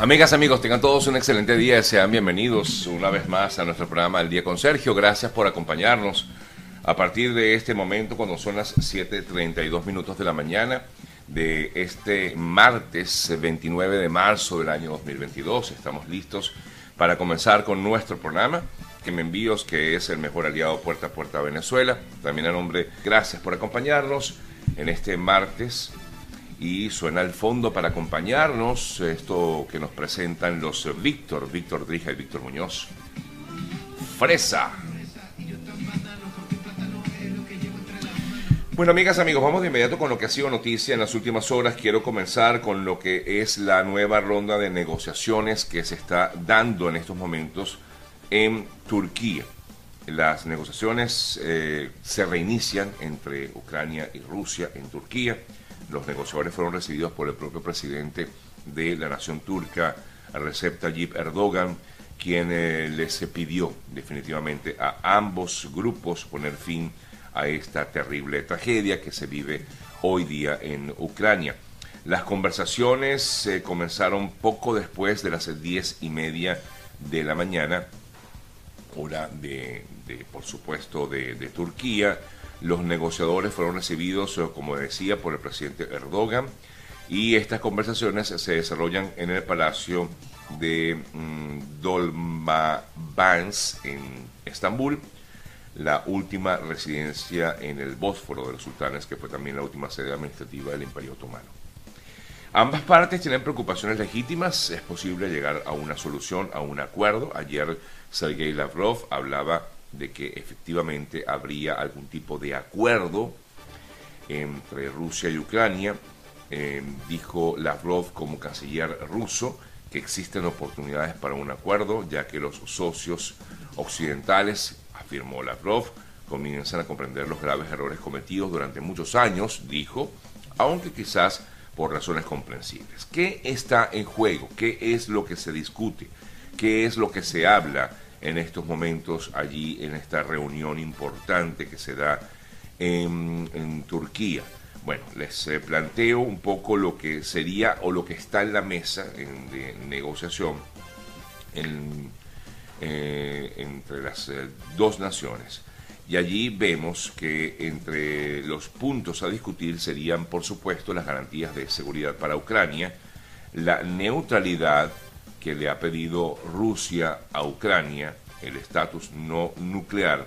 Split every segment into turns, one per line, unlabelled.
Amigas, amigos, tengan todos un excelente día sean bienvenidos una vez más a nuestro programa El Día con Sergio. Gracias por acompañarnos a partir de este momento, cuando son las 7.32 minutos de la mañana de este martes 29 de marzo del año 2022. Estamos listos para comenzar con nuestro programa. Que me envíos, que es el mejor aliado puerta a puerta Venezuela. También a nombre, gracias por acompañarnos en este martes y suena el fondo para acompañarnos esto que nos presentan los Víctor, Víctor Drija y Víctor Muñoz. Fresa. Bueno, amigas, amigos, vamos de inmediato con lo que ha sido noticia en las últimas horas. Quiero comenzar con lo que es la nueva ronda de negociaciones que se está dando en estos momentos en Turquía. Las negociaciones eh, se reinician entre Ucrania y Rusia en Turquía los negociadores fueron recibidos por el propio presidente de la nación turca, Recep Tayyip Erdogan, quien eh, les pidió definitivamente a ambos grupos poner fin a esta terrible tragedia que se vive hoy día en Ucrania. Las conversaciones eh, comenzaron poco después de las diez y media de la mañana, hora de, por supuesto, de Turquía. Los negociadores fueron recibidos, eh, como decía, por el presidente Erdogan y estas conversaciones se desarrollan en el Palacio de mm, Dolmabahce en Estambul, la última residencia en el Bósforo de los sultanes, que fue también la última sede administrativa del Imperio Otomano. Ambas partes tienen preocupaciones legítimas, es posible llegar a una solución, a un acuerdo. Ayer Sergei Lavrov hablaba de que efectivamente habría algún tipo de acuerdo entre Rusia y Ucrania. Eh, dijo Lavrov como canciller ruso que existen oportunidades para un acuerdo, ya que los socios occidentales, afirmó Lavrov, comienzan a comprender los graves errores cometidos durante muchos años, dijo, aunque quizás por razones comprensibles. ¿Qué está en juego? ¿Qué es lo que se discute? ¿Qué es lo que se habla? En estos momentos allí en esta reunión importante que se da en, Turquía. Bueno, les eh, planteo un poco lo que sería o lo que está en la mesa de negociación eh, entre las eh, dos naciones. Y allí vemos que entre los puntos a discutir serían, por supuesto, las garantías de seguridad para Ucrania, la neutralidad que le ha pedido Rusia a Ucrania, el estatus no nuclear,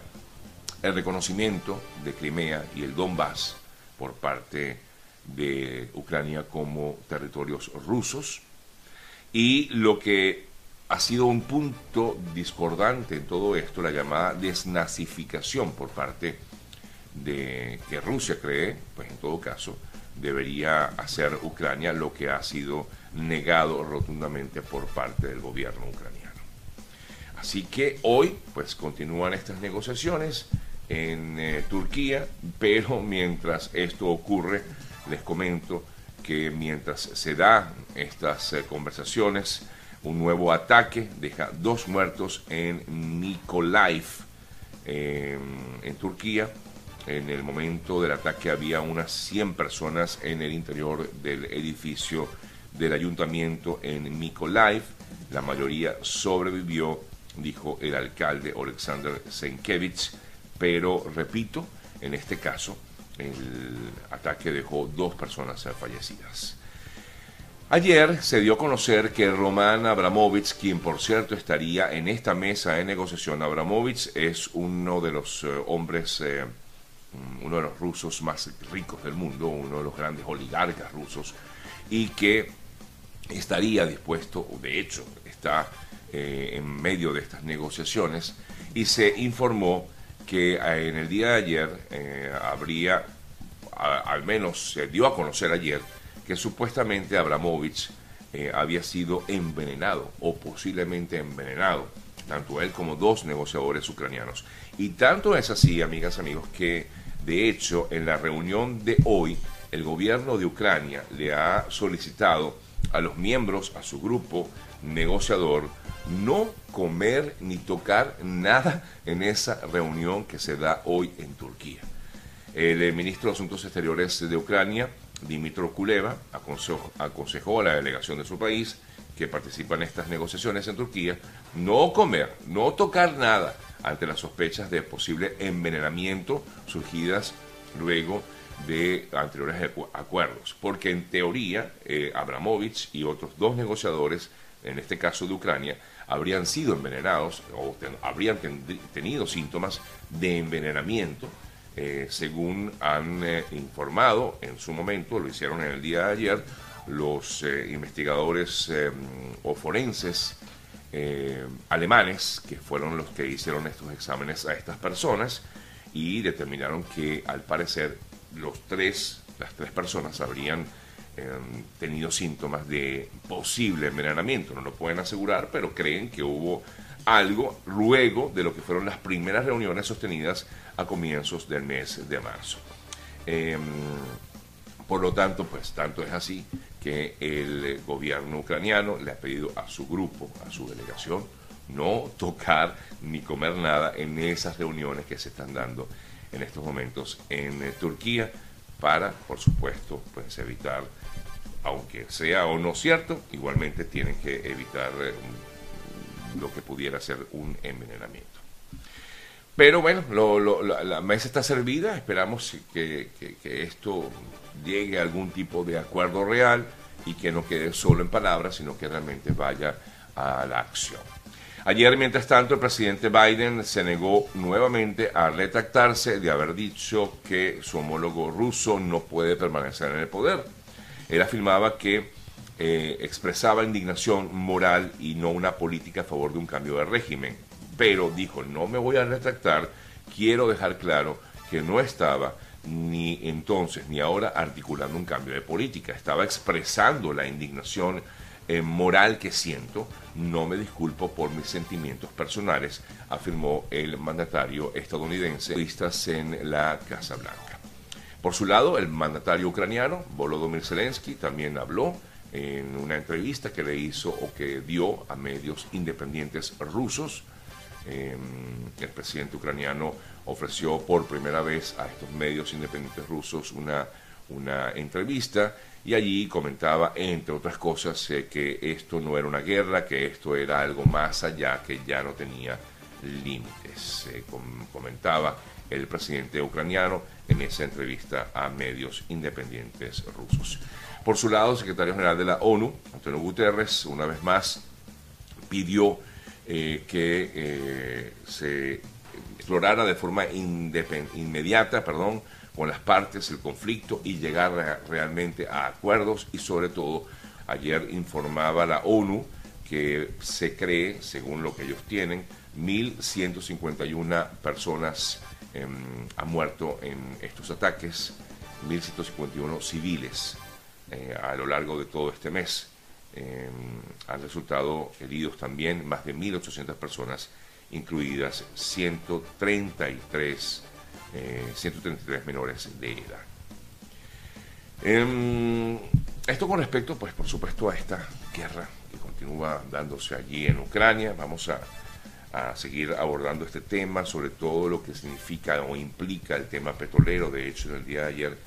el reconocimiento de Crimea y el Donbass por parte de Ucrania como territorios rusos y lo que ha sido un punto discordante en todo esto, la llamada desnazificación por parte de que Rusia cree, pues en todo caso, debería hacer Ucrania lo que ha sido negado rotundamente por parte del gobierno ucraniano. Así que hoy pues continúan estas negociaciones en eh, Turquía, pero mientras esto ocurre, les comento que mientras se dan estas eh, conversaciones, un nuevo ataque deja dos muertos en Mykolaiv, en Turquía. En el momento del ataque había unas 100 personas en el interior del edificio del ayuntamiento en Mykolaiv. La mayoría sobrevivió, dijo el alcalde Alexander Senkevich, pero repito, en este caso el ataque dejó dos personas fallecidas. Ayer se dio a conocer que Roman Abramovich, quien por cierto estaría en esta mesa de negociación, Abramovich es uno de los eh, hombres, eh, uno de los rusos más ricos del mundo, uno de los grandes oligarcas rusos, y que estaría dispuesto, de hecho está eh, en medio de estas negociaciones, y se informó que eh, en el día de ayer eh, habría, al menos se dio a conocer ayer, que supuestamente Abramovich había sido envenenado o posiblemente envenenado, tanto él como dos negociadores ucranianos. Y tanto es así, amigas, amigos, que de hecho en la reunión de hoy el gobierno de Ucrania le ha solicitado a los miembros, a su grupo negociador, no comer ni tocar nada en esa reunión que se da hoy en Turquía. El eh, ministro de Asuntos Exteriores de Ucrania, Dimitro Kuleva, aconsejó, a la delegación de su país que participan en estas negociaciones en Turquía, no comer, no tocar nada ante las sospechas de posible envenenamiento surgidas luego de anteriores acuerdos, porque en teoría eh, Abramovich y otros dos negociadores, en este caso de Ucrania, habrían sido envenenados o habrían tenido síntomas de envenenamiento, eh, según han eh, informado en su momento, lo hicieron en el día de ayer, los investigadores o forenses alemanes, que fueron los que hicieron estos exámenes a estas personas y determinaron que al parecer los tres, las tres personas habrían em, tenido síntomas de posible envenenamiento. No lo pueden asegurar, pero creen que hubo algo luego de lo que fueron las primeras reuniones sostenidas a comienzos del mes de marzo. Em, por lo tanto, pues tanto es así que el gobierno ucraniano le ha pedido a su grupo, a su delegación, no tocar ni comer nada en esas reuniones que se están dando en estos momentos en eh, Turquía para, por supuesto, pues evitar, aunque sea o no cierto, igualmente tienen que evitar eh, lo que pudiera ser un envenenamiento. Pero bueno, la, mesa está servida, esperamos que, que esto llegue a algún tipo de acuerdo real y que no quede solo en palabras, sino que realmente vaya a la acción. Ayer, mientras tanto, el presidente Biden se negó nuevamente a retractarse de haber dicho que su homólogo ruso no puede permanecer en el poder. Él afirmaba que eh, expresaba indignación moral y no una política a favor de un cambio de régimen. Pero dijo, no me voy a retractar, quiero dejar claro que no estaba ni entonces ni ahora articulando un cambio de política, estaba expresando la indignación eh, moral que siento, no me disculpo por mis sentimientos personales, afirmó el mandatario estadounidense en la Casa Blanca. Por su lado, el mandatario ucraniano, Volodymyr Zelensky, también habló en una entrevista que le hizo o que dio a medios independientes rusos. Em, el presidente ucraniano ofreció por primera vez a estos medios independientes rusos una, una entrevista y allí comentaba, entre otras cosas, eh, que esto no era una guerra, que esto era algo más allá, que ya no tenía límites. comentaba el presidente ucraniano en esa entrevista a medios independientes rusos. Por su lado, el secretario general de la ONU, Antonio Guterres, una vez más pidió eh, que eh, se explorara de forma inmediata, perdón, con las partes el conflicto y llegar realmente a acuerdos y sobre todo ayer informaba la ONU que se cree, según lo que ellos tienen, 1.151 personas em, han muerto en estos ataques, 1.151 civiles eh, a lo largo de todo este mes. Em, han resultado heridos también más de 1.800 personas, incluidas 133 133 eh, menores de edad. Em, esto con respecto, pues por supuesto, a esta guerra que continúa dándose allí en Ucrania. Vamos a, seguir abordando este tema, sobre todo lo que significa o implica el tema petrolero. De hecho, en el día de ayer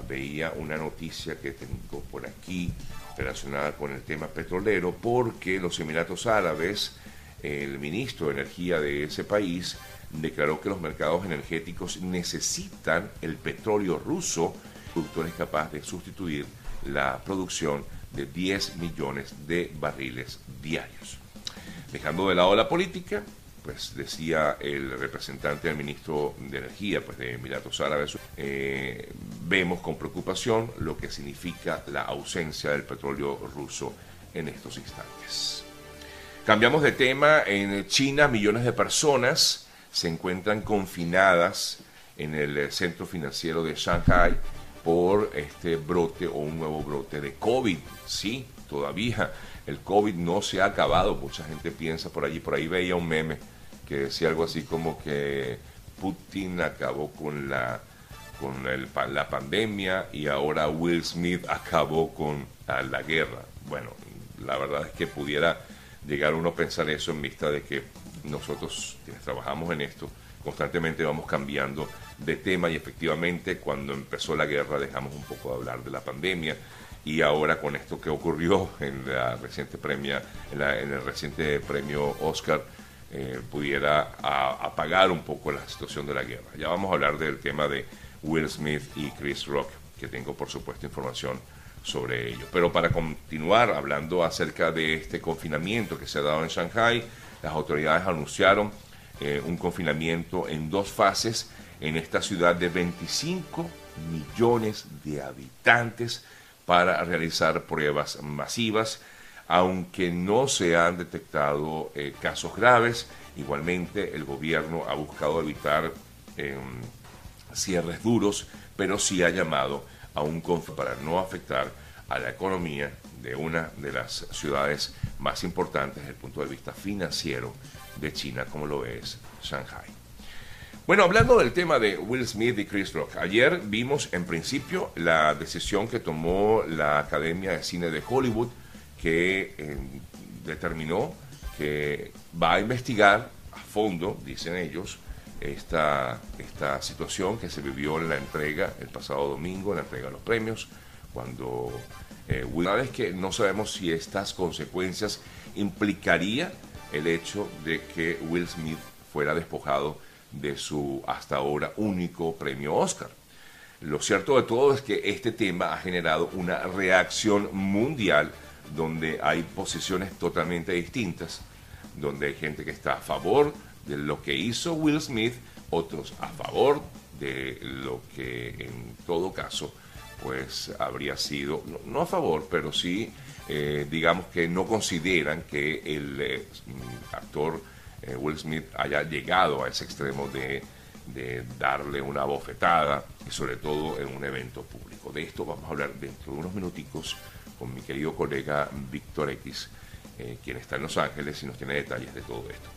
veía una noticia que tengo por aquí relacionada con el tema petrolero, porque los Emiratos Árabes, el ministro de Energía de ese país, declaró que los mercados energéticos necesitan el petróleo ruso, productor es capaz de sustituir la producción de 10 millones de barriles diarios. Dejando de lado la política, pues decía el representante del ministro de Energía pues de Emiratos Árabes, eh, vemos con preocupación lo que significa la ausencia del petróleo ruso en estos instantes. Cambiamos de tema, en China millones de personas se encuentran confinadas en el centro financiero de Shanghai por este brote o un nuevo brote de COVID. Sí, todavía el COVID no se ha acabado. Mucha gente piensa por allí, por ahí veía un meme que decía algo así como que Putin acabó con la con la pandemia y ahora Will Smith acabó con la guerra. Bueno, la verdad es que pudiera llegar uno a pensar eso en vista de que nosotros trabajamos en esto constantemente vamos cambiando de tema y efectivamente cuando empezó la guerra dejamos un poco de hablar de la pandemia y ahora con esto que ocurrió en la reciente premia, en, el reciente premio Oscar, eh, pudiera apagar un poco la situación de la guerra. Ya vamos a hablar del tema de Will Smith y Chris Rock, que tengo por supuesto información sobre ello. Pero para continuar hablando acerca de este confinamiento que se ha dado en Shanghai, las autoridades anunciaron eh, un confinamiento en dos fases en esta ciudad de 25 millones de habitantes para realizar pruebas masivas, aunque no se han detectado eh, casos graves. Igualmente, el gobierno ha buscado evitar em, cierres duros, pero sí ha llamado a un conflicto para no afectar a la economía de una de las ciudades más importantes desde el punto de vista financiero de China, como lo es Shanghai. Bueno, hablando del tema de Will Smith y Chris Rock, ayer vimos en principio la decisión que tomó la Academia de Cine de Hollywood, que eh, determinó que va a investigar a fondo, dicen ellos, esta, esta situación que se vivió en la entrega el pasado domingo, en la entrega de los premios, cuando eh, una vez que no sabemos si estas consecuencias implicaría el hecho de que Will Smith fuera despojado de su hasta ahora único premio Oscar. Lo cierto de todo es que este tema ha generado una reacción mundial donde hay posiciones totalmente distintas, donde hay gente que está a favor de lo que hizo Will Smith, otros a favor de lo que en todo caso pues habría sido, no, a favor, pero sí eh, digamos que no consideran que el eh, actor eh, Will Smith haya llegado a ese extremo de, darle una bofetada y sobre todo en un evento público. De esto vamos a hablar dentro de unos minuticos con mi querido colega Víctor X, quien está en Los Ángeles y nos tiene detalles de todo esto.